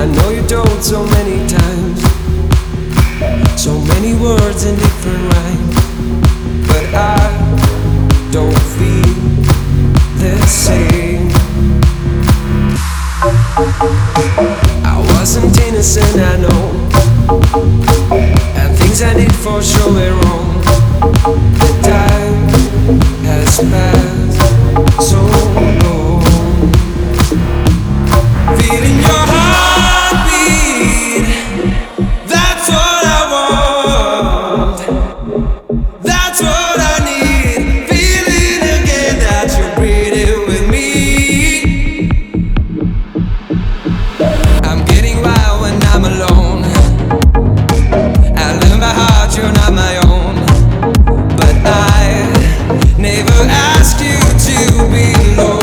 I know you told so many times, so many words in different rhymes, but I don't feel the same. I wasn't innocent, I know, and things I did for sure were wrong. The time has passed so long. ask you to be Lord.